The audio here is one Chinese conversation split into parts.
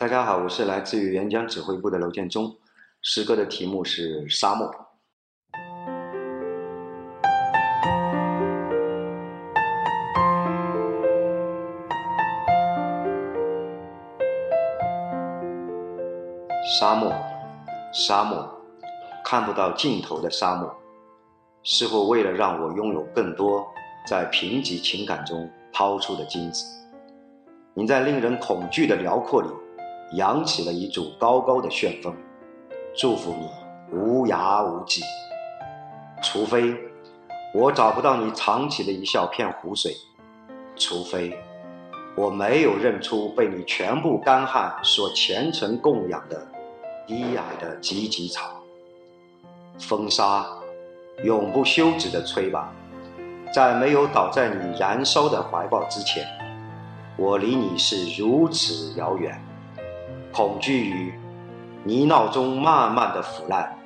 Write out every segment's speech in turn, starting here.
大家好，我是来自于援疆指挥部的娄建忠，诗歌的题目是《沙漠》。沙漠，沙漠，看不到尽头的沙漠，是否为了让我拥有更多在贫瘠情感中抛出的金子？你在令人恐惧的辽阔里。扬起了一柱高高的旋风，祝福你无涯无际。除非我找不到你藏起的一小片湖水，除非我没有认出被你全部干旱所虔诚供养的低矮的芨芨草。风沙永不休止的吹吧，在没有倒在你燃烧的怀抱之前，我离你是如此遥远。恐惧于泥淖中慢慢的腐烂，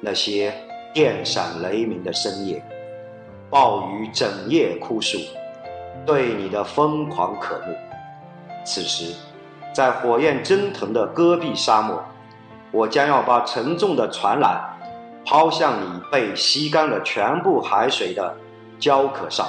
那些电闪雷鸣的深夜，暴雨整夜哭诉，对你的疯狂渴慕。此时，在火焰蒸腾的戈壁沙漠，我将要把沉重的船缆抛向你被吸干了全部海水的礁壳上。